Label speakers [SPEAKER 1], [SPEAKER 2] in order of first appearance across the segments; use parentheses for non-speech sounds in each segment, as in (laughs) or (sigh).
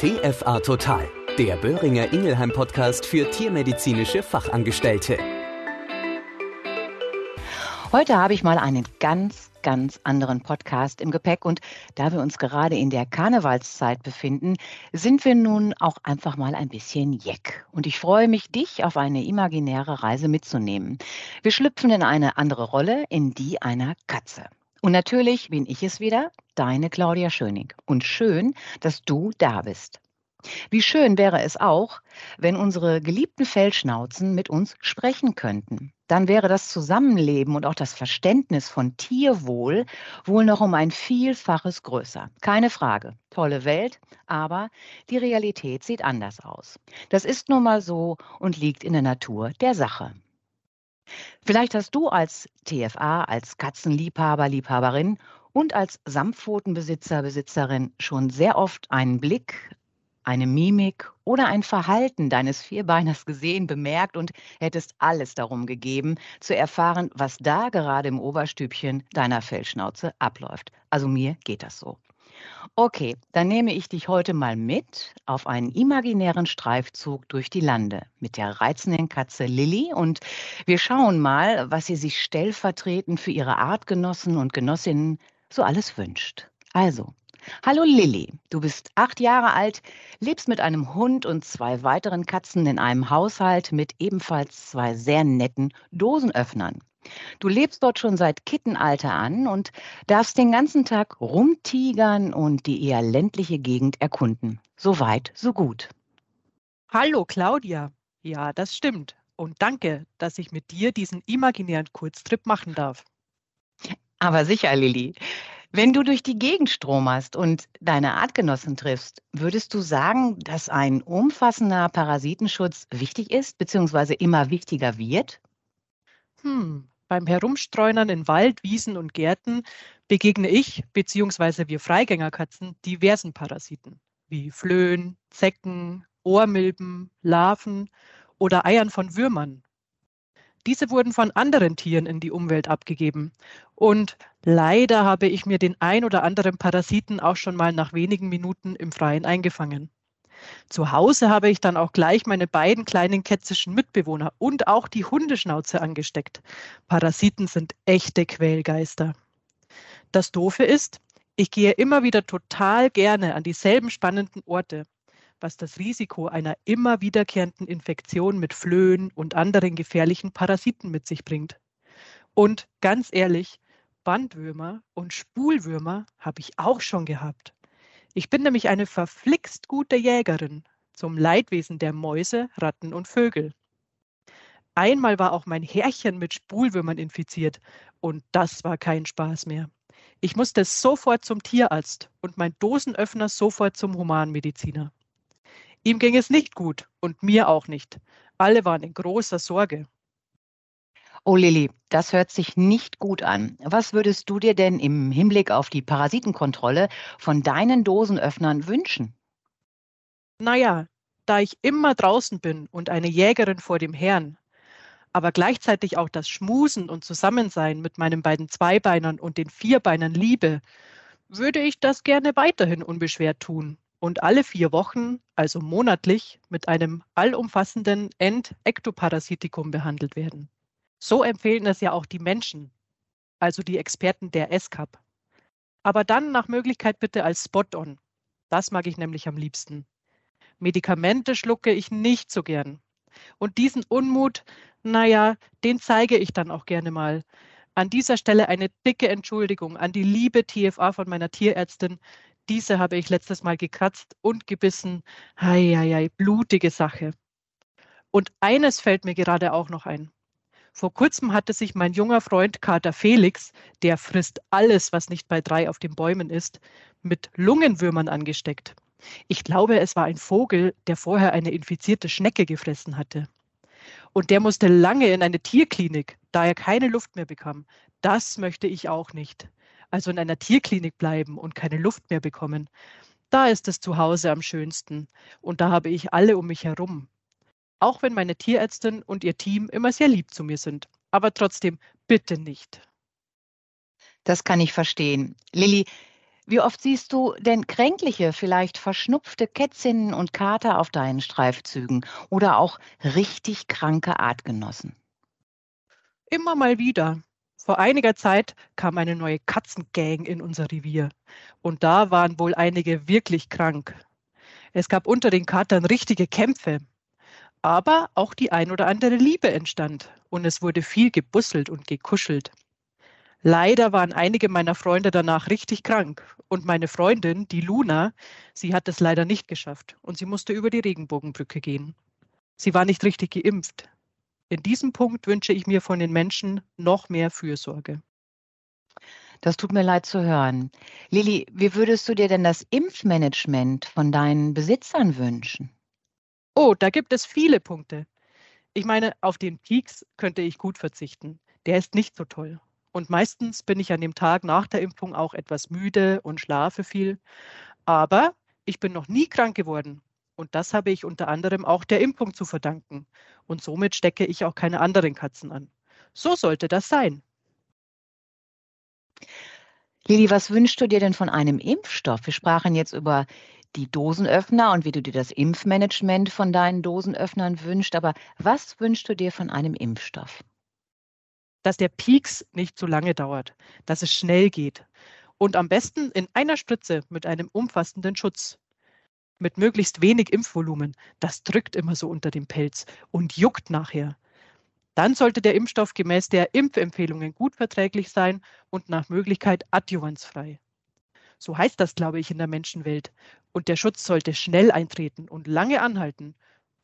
[SPEAKER 1] TFA Total, der Böhringer Ingelheim Podcast für tiermedizinische Fachangestellte.
[SPEAKER 2] Heute habe ich mal einen ganz, ganz anderen Podcast im Gepäck und da wir uns gerade in der Karnevalszeit befinden, sind wir nun auch einfach mal ein bisschen jeck. Und ich freue mich, dich auf eine imaginäre Reise mitzunehmen. Wir schlüpfen in eine andere Rolle, in die einer Katze. Und natürlich bin ich es wieder, deine Claudia Schöning. Und schön, dass du da bist. Wie schön wäre es auch, wenn unsere geliebten Fellschnauzen mit uns sprechen könnten. Dann wäre das Zusammenleben und auch das Verständnis von Tierwohl wohl noch um ein Vielfaches größer. Keine Frage. Tolle Welt, aber die Realität sieht anders aus. Das ist nun mal so und liegt in der Natur der Sache. Vielleicht hast du als TFA, als Katzenliebhaber, Liebhaberin und als Samtpfotenbesitzer, Besitzerin schon sehr oft einen Blick, eine Mimik oder ein Verhalten deines Vierbeiners gesehen, bemerkt und hättest alles darum gegeben, zu erfahren, was da gerade im Oberstübchen deiner Fellschnauze abläuft. Also mir geht das so. Okay, dann nehme ich dich heute mal mit auf einen imaginären Streifzug durch die Lande mit der reizenden Katze Lilly und wir schauen mal, was sie sich stellvertretend für ihre Artgenossen und Genossinnen so alles wünscht. Also, hallo Lilly, du bist acht Jahre alt, lebst mit einem Hund und zwei weiteren Katzen in einem Haushalt mit ebenfalls zwei sehr netten Dosenöffnern. Du lebst dort schon seit Kittenalter an und darfst den ganzen Tag rumtigern und die eher ländliche Gegend erkunden. So weit, so gut.
[SPEAKER 3] Hallo Claudia. Ja, das stimmt. Und danke, dass ich mit dir diesen imaginären Kurztrip machen darf.
[SPEAKER 2] Aber sicher, Lilly. Wenn du durch die Gegend stromerst und deine Artgenossen triffst, würdest du sagen, dass ein umfassender Parasitenschutz wichtig ist bzw. immer wichtiger wird?
[SPEAKER 3] Hm, beim Herumstreunern in Wald, Wiesen und Gärten begegne ich bzw. wir Freigängerkatzen diversen Parasiten wie Flöhen, Zecken, Ohrmilben, Larven oder Eiern von Würmern. Diese wurden von anderen Tieren in die Umwelt abgegeben. Und leider habe ich mir den ein oder anderen Parasiten auch schon mal nach wenigen Minuten im Freien eingefangen. Zu Hause habe ich dann auch gleich meine beiden kleinen kätzischen Mitbewohner und auch die Hundeschnauze angesteckt. Parasiten sind echte Quälgeister. Das Doofe ist, ich gehe immer wieder total gerne an dieselben spannenden Orte, was das Risiko einer immer wiederkehrenden Infektion mit Flöhen und anderen gefährlichen Parasiten mit sich bringt. Und ganz ehrlich, Bandwürmer und Spulwürmer habe ich auch schon gehabt. Ich bin nämlich eine verflixt gute Jägerin zum Leidwesen der Mäuse, Ratten und Vögel. Einmal war auch mein Härchen mit Spulwürmern infiziert und das war kein Spaß mehr. Ich musste sofort zum Tierarzt und mein Dosenöffner sofort zum Humanmediziner. Ihm ging es nicht gut und mir auch nicht. Alle waren in großer Sorge.
[SPEAKER 2] Oh Lilly, das hört sich nicht gut an. Was würdest du dir denn im Hinblick auf die Parasitenkontrolle von deinen Dosenöffnern wünschen?
[SPEAKER 3] Naja, da ich immer draußen bin und eine Jägerin vor dem Herrn, aber gleichzeitig auch das Schmusen und Zusammensein mit meinen beiden Zweibeinern und den Vierbeinern liebe, würde ich das gerne weiterhin unbeschwert tun und alle vier Wochen, also monatlich, mit einem allumfassenden Endektoparasitikum behandelt werden. So empfehlen es ja auch die Menschen, also die Experten der SCAP. Aber dann nach Möglichkeit bitte als Spot-on. Das mag ich nämlich am liebsten. Medikamente schlucke ich nicht so gern. Und diesen Unmut, naja, den zeige ich dann auch gerne mal. An dieser Stelle eine dicke Entschuldigung an die liebe TFA von meiner Tierärztin. Diese habe ich letztes Mal gekratzt und gebissen. Heieiei, blutige Sache. Und eines fällt mir gerade auch noch ein. Vor kurzem hatte sich mein junger Freund Kater Felix, der frisst alles, was nicht bei drei auf den Bäumen ist, mit Lungenwürmern angesteckt. Ich glaube, es war ein Vogel, der vorher eine infizierte Schnecke gefressen hatte. Und der musste lange in eine Tierklinik, da er keine Luft mehr bekam. Das möchte ich auch nicht. Also in einer Tierklinik bleiben und keine Luft mehr bekommen. Da ist es zu Hause am schönsten. Und da habe ich alle um mich herum auch wenn meine Tierärztin und ihr Team immer sehr lieb zu mir sind. Aber trotzdem, bitte nicht.
[SPEAKER 2] Das kann ich verstehen. Lilly, wie oft siehst du denn kränkliche, vielleicht verschnupfte Kätzinnen und Kater auf deinen Streifzügen oder auch richtig kranke Artgenossen?
[SPEAKER 3] Immer mal wieder. Vor einiger Zeit kam eine neue Katzengang in unser Revier. Und da waren wohl einige wirklich krank. Es gab unter den Katern richtige Kämpfe. Aber auch die ein oder andere Liebe entstand. Und es wurde viel gebusselt und gekuschelt. Leider waren einige meiner Freunde danach richtig krank. Und meine Freundin, die Luna, sie hat es leider nicht geschafft. Und sie musste über die Regenbogenbrücke gehen. Sie war nicht richtig geimpft. In diesem Punkt wünsche ich mir von den Menschen noch mehr Fürsorge.
[SPEAKER 2] Das tut mir leid zu hören. Lilly, wie würdest du dir denn das Impfmanagement von deinen Besitzern wünschen?
[SPEAKER 3] Oh, da gibt es viele Punkte. Ich meine, auf den Peaks könnte ich gut verzichten. Der ist nicht so toll. Und meistens bin ich an dem Tag nach der Impfung auch etwas müde und schlafe viel. Aber ich bin noch nie krank geworden und das habe ich unter anderem auch der Impfung zu verdanken. Und somit stecke ich auch keine anderen Katzen an. So sollte das sein.
[SPEAKER 2] Lili, was wünschst du dir denn von einem Impfstoff? Wir sprachen jetzt über die Dosenöffner und wie du dir das Impfmanagement von deinen Dosenöffnern wünschst. Aber was wünschst du dir von einem Impfstoff?
[SPEAKER 3] Dass der Peaks nicht zu lange dauert, dass es schnell geht und am besten in einer Spritze mit einem umfassenden Schutz mit möglichst wenig Impfvolumen, das drückt immer so unter dem Pelz und juckt nachher. Dann sollte der Impfstoff gemäß der Impfempfehlungen gut verträglich sein und nach Möglichkeit adjuvanzfrei. So heißt das, glaube ich, in der Menschenwelt. Und der Schutz sollte schnell eintreten und lange anhalten.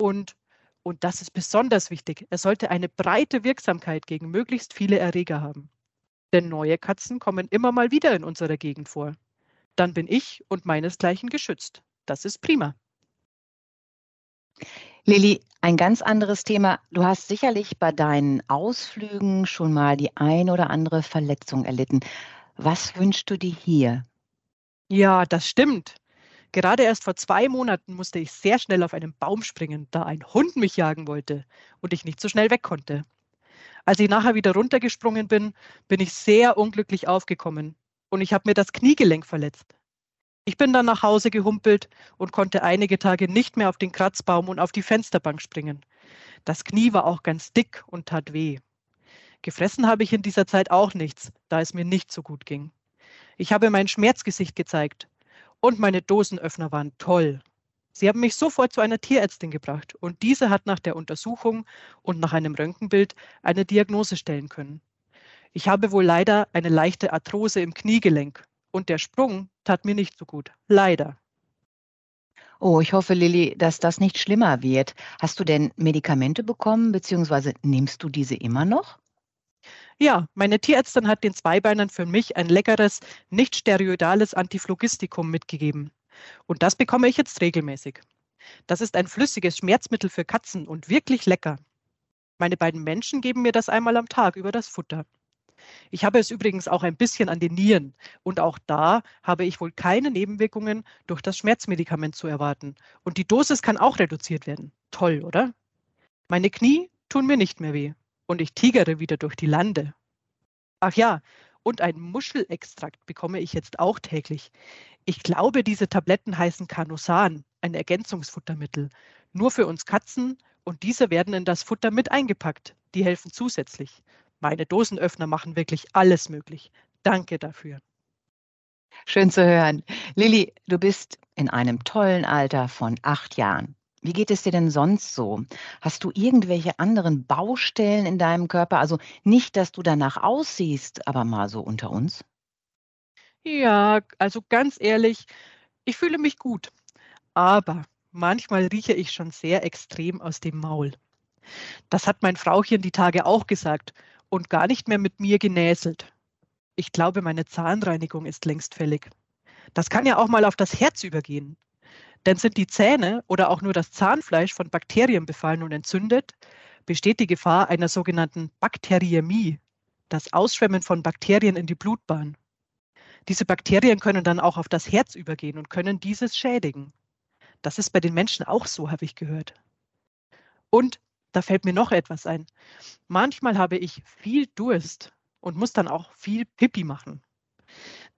[SPEAKER 3] Und, und das ist besonders wichtig, er sollte eine breite Wirksamkeit gegen möglichst viele Erreger haben. Denn neue Katzen kommen immer mal wieder in unserer Gegend vor. Dann bin ich und meinesgleichen geschützt. Das ist prima.
[SPEAKER 2] Lilly, ein ganz anderes Thema. Du hast sicherlich bei deinen Ausflügen schon mal die ein oder andere Verletzung erlitten. Was wünschst du dir hier?
[SPEAKER 3] Ja, das stimmt. Gerade erst vor zwei Monaten musste ich sehr schnell auf einen Baum springen, da ein Hund mich jagen wollte und ich nicht so schnell weg konnte. Als ich nachher wieder runtergesprungen bin, bin ich sehr unglücklich aufgekommen und ich habe mir das Kniegelenk verletzt. Ich bin dann nach Hause gehumpelt und konnte einige Tage nicht mehr auf den Kratzbaum und auf die Fensterbank springen. Das Knie war auch ganz dick und tat weh. Gefressen habe ich in dieser Zeit auch nichts, da es mir nicht so gut ging. Ich habe mein Schmerzgesicht gezeigt und meine Dosenöffner waren toll. Sie haben mich sofort zu einer Tierärztin gebracht und diese hat nach der Untersuchung und nach einem Röntgenbild eine Diagnose stellen können. Ich habe wohl leider eine leichte Arthrose im Kniegelenk und der Sprung tat mir nicht so gut. Leider.
[SPEAKER 2] Oh, ich hoffe, Lilly, dass das nicht schlimmer wird. Hast du denn Medikamente bekommen, beziehungsweise nimmst du diese immer noch?
[SPEAKER 3] Ja, meine Tierärztin hat den Zweibeinern für mich ein leckeres, nicht steroidales Antiphlogistikum mitgegeben. Und das bekomme ich jetzt regelmäßig. Das ist ein flüssiges Schmerzmittel für Katzen und wirklich lecker. Meine beiden Menschen geben mir das einmal am Tag über das Futter. Ich habe es übrigens auch ein bisschen an den Nieren und auch da habe ich wohl keine Nebenwirkungen durch das Schmerzmedikament zu erwarten. Und die Dosis kann auch reduziert werden. Toll, oder? Meine Knie tun mir nicht mehr weh und ich tigere wieder durch die Lande. Ach ja, und ein Muschelextrakt bekomme ich jetzt auch täglich. Ich glaube, diese Tabletten heißen Canosan, ein Ergänzungsfuttermittel. Nur für uns Katzen und diese werden in das Futter mit eingepackt. Die helfen zusätzlich. Meine Dosenöffner machen wirklich alles möglich. Danke dafür.
[SPEAKER 2] Schön zu hören. Lilly, du bist in einem tollen Alter von acht Jahren. Wie geht es dir denn sonst so? Hast du irgendwelche anderen Baustellen in deinem Körper? Also nicht, dass du danach aussiehst, aber mal so unter uns?
[SPEAKER 3] Ja, also ganz ehrlich, ich fühle mich gut. Aber manchmal rieche ich schon sehr extrem aus dem Maul. Das hat mein Frauchen die Tage auch gesagt und gar nicht mehr mit mir genäselt. Ich glaube, meine Zahnreinigung ist längst fällig. Das kann ja auch mal auf das Herz übergehen. Denn sind die Zähne oder auch nur das Zahnfleisch von Bakterien befallen und entzündet, besteht die Gefahr einer sogenannten Bakteriämie, das Ausschwemmen von Bakterien in die Blutbahn. Diese Bakterien können dann auch auf das Herz übergehen und können dieses schädigen. Das ist bei den Menschen auch so, habe ich gehört. Und da fällt mir noch etwas ein. Manchmal habe ich viel Durst und muss dann auch viel Pipi machen.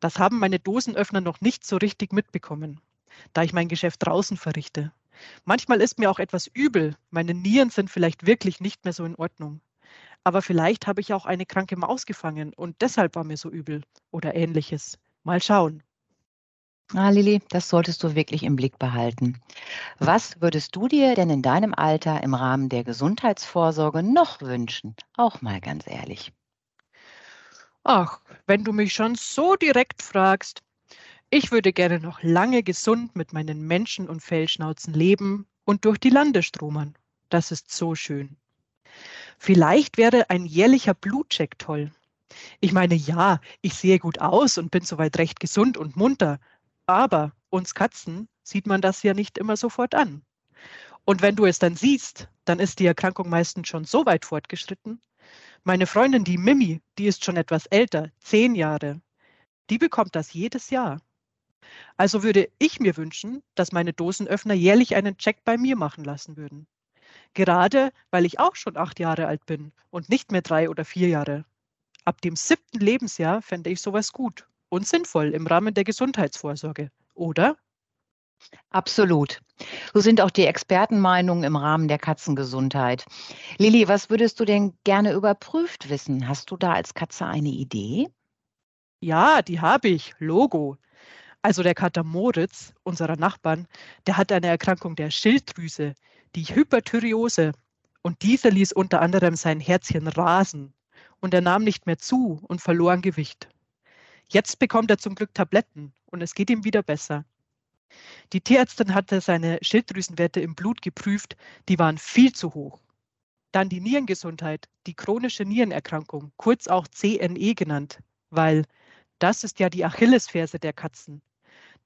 [SPEAKER 3] Das haben meine Dosenöffner noch nicht so richtig mitbekommen, da ich mein Geschäft draußen verrichte. Manchmal ist mir auch etwas übel. Meine Nieren sind vielleicht wirklich nicht mehr so in Ordnung. Aber vielleicht habe ich auch eine kranke Maus gefangen und deshalb war mir so übel oder ähnliches. Mal schauen.
[SPEAKER 2] Ah, Lilly, das solltest du wirklich im Blick behalten. Was würdest du dir denn in deinem Alter im Rahmen der Gesundheitsvorsorge noch wünschen? Auch mal ganz ehrlich.
[SPEAKER 3] Ach, wenn du mich schon so direkt fragst, ich würde gerne noch lange gesund mit meinen Menschen und Fellschnauzen leben und durch die Lande stromern. Das ist so schön. Vielleicht wäre ein jährlicher Blutcheck toll. Ich meine, ja, ich sehe gut aus und bin soweit recht gesund und munter, aber uns Katzen sieht man das ja nicht immer sofort an. Und wenn du es dann siehst, dann ist die Erkrankung meistens schon so weit fortgeschritten. Meine Freundin, die Mimi, die ist schon etwas älter, zehn Jahre. Die bekommt das jedes Jahr. Also würde ich mir wünschen, dass meine Dosenöffner jährlich einen Check bei mir machen lassen würden. Gerade weil ich auch schon acht Jahre alt bin und nicht mehr drei oder vier Jahre. Ab dem siebten Lebensjahr fände ich sowas gut und sinnvoll im Rahmen der Gesundheitsvorsorge, oder?
[SPEAKER 2] Absolut. So sind auch die Expertenmeinungen im Rahmen der Katzengesundheit. Lilly, was würdest du denn gerne überprüft wissen? Hast du da als Katze eine Idee?
[SPEAKER 3] Ja, die habe ich. Logo. Also der Kater Moritz, unserer Nachbarn, der hat eine Erkrankung der Schilddrüse, die Hyperthyreose. Und diese ließ unter anderem sein Herzchen rasen. Und er nahm nicht mehr zu und verlor an Gewicht. Jetzt bekommt er zum Glück Tabletten und es geht ihm wieder besser. Die Tierärztin hatte seine Schilddrüsenwerte im Blut geprüft, die waren viel zu hoch. Dann die Nierengesundheit, die chronische Nierenerkrankung, kurz auch CNE genannt, weil das ist ja die Achillesferse der Katzen.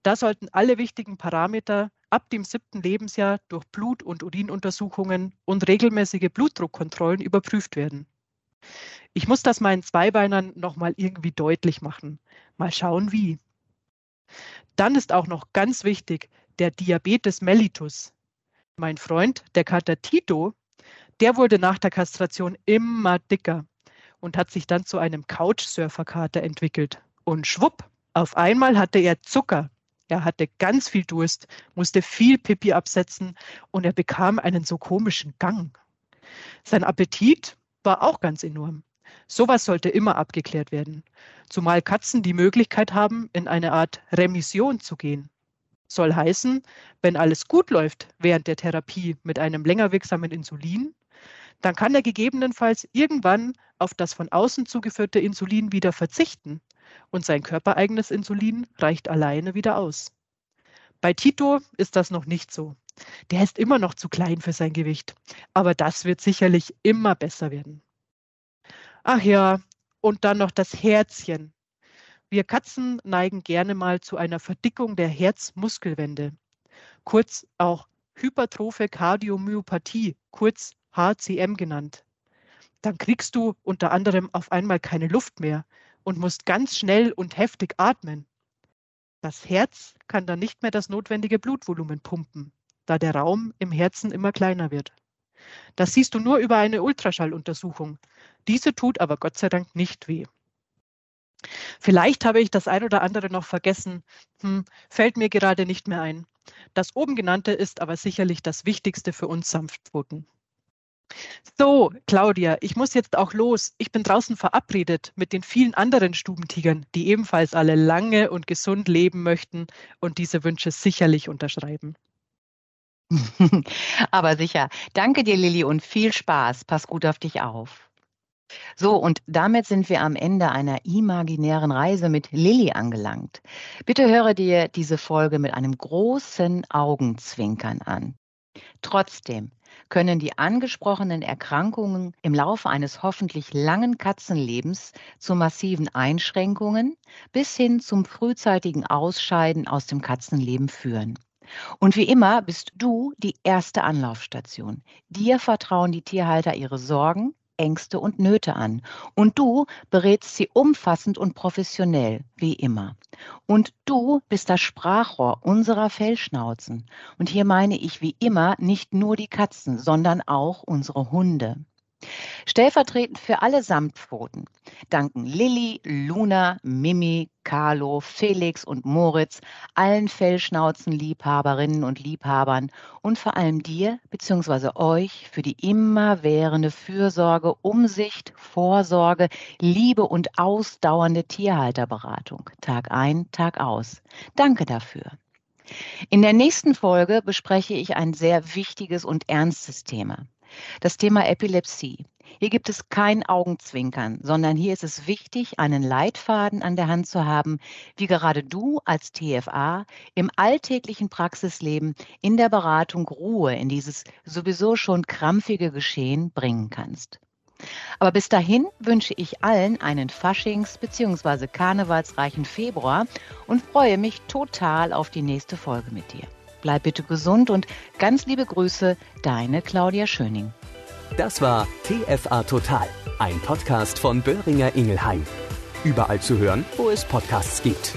[SPEAKER 3] Da sollten alle wichtigen Parameter ab dem siebten Lebensjahr durch Blut- und Urinuntersuchungen und regelmäßige Blutdruckkontrollen überprüft werden. Ich muss das meinen Zweibeinern nochmal irgendwie deutlich machen. Mal schauen, wie. Dann ist auch noch ganz wichtig der Diabetes mellitus. Mein Freund, der Kater Tito, der wurde nach der Kastration immer dicker und hat sich dann zu einem Couchsurfer-Kater entwickelt. Und schwupp, auf einmal hatte er Zucker. Er hatte ganz viel Durst, musste viel Pipi absetzen und er bekam einen so komischen Gang. Sein Appetit war auch ganz enorm. Sowas sollte immer abgeklärt werden. Zumal Katzen die Möglichkeit haben, in eine Art Remission zu gehen. Soll heißen, wenn alles gut läuft während der Therapie mit einem länger wirksamen Insulin, dann kann er gegebenenfalls irgendwann auf das von außen zugeführte Insulin wieder verzichten und sein körpereigenes Insulin reicht alleine wieder aus. Bei Tito ist das noch nicht so. Der ist immer noch zu klein für sein Gewicht, aber das wird sicherlich immer besser werden. Ach ja, und dann noch das Herzchen. Wir Katzen neigen gerne mal zu einer Verdickung der Herzmuskelwände, kurz auch Hypertrophe Kardiomyopathie, kurz HCM genannt. Dann kriegst du unter anderem auf einmal keine Luft mehr und musst ganz schnell und heftig atmen. Das Herz kann dann nicht mehr das notwendige Blutvolumen pumpen, da der Raum im Herzen immer kleiner wird. Das siehst du nur über eine Ultraschalluntersuchung. Diese tut aber Gott sei Dank nicht weh. Vielleicht habe ich das ein oder andere noch vergessen, hm, fällt mir gerade nicht mehr ein. Das oben genannte ist aber sicherlich das Wichtigste für uns Sanftpfoten. So, Claudia, ich muss jetzt auch los. Ich bin draußen verabredet mit den vielen anderen Stubentigern, die ebenfalls alle lange und gesund leben möchten und diese Wünsche sicherlich unterschreiben. (laughs)
[SPEAKER 2] Aber sicher. Danke dir, Lilly, und viel Spaß. Pass gut auf dich auf. So, und damit sind wir am Ende einer imaginären Reise mit Lilly angelangt. Bitte höre dir diese Folge mit einem großen Augenzwinkern an. Trotzdem können die angesprochenen Erkrankungen im Laufe eines hoffentlich langen Katzenlebens zu massiven Einschränkungen bis hin zum frühzeitigen Ausscheiden aus dem Katzenleben führen. Und wie immer bist du die erste Anlaufstation. Dir vertrauen die Tierhalter ihre Sorgen, Ängste und Nöte an. Und du berätst sie umfassend und professionell, wie immer. Und du bist das Sprachrohr unserer Fellschnauzen. Und hier meine ich wie immer nicht nur die Katzen, sondern auch unsere Hunde. Stellvertretend für alle Samtpfoten danken Lilly, Luna, Mimi, Carlo, Felix und Moritz, allen Fellschnauzenliebhaberinnen und Liebhabern und vor allem dir bzw. euch für die immerwährende Fürsorge, Umsicht, Vorsorge, Liebe und ausdauernde Tierhalterberatung. Tag ein, Tag aus. Danke dafür. In der nächsten Folge bespreche ich ein sehr wichtiges und ernstes Thema. Das Thema Epilepsie. Hier gibt es kein Augenzwinkern, sondern hier ist es wichtig, einen Leitfaden an der Hand zu haben, wie gerade du als TFA im alltäglichen Praxisleben in der Beratung Ruhe in dieses sowieso schon krampfige Geschehen bringen kannst. Aber bis dahin wünsche ich allen einen Faschings- bzw. Karnevalsreichen Februar und freue mich total auf die nächste Folge mit dir. Bleib bitte gesund und ganz liebe Grüße, deine Claudia Schöning.
[SPEAKER 1] Das war TFA Total, ein Podcast von Böhringer Ingelheim. Überall zu hören, wo es Podcasts gibt.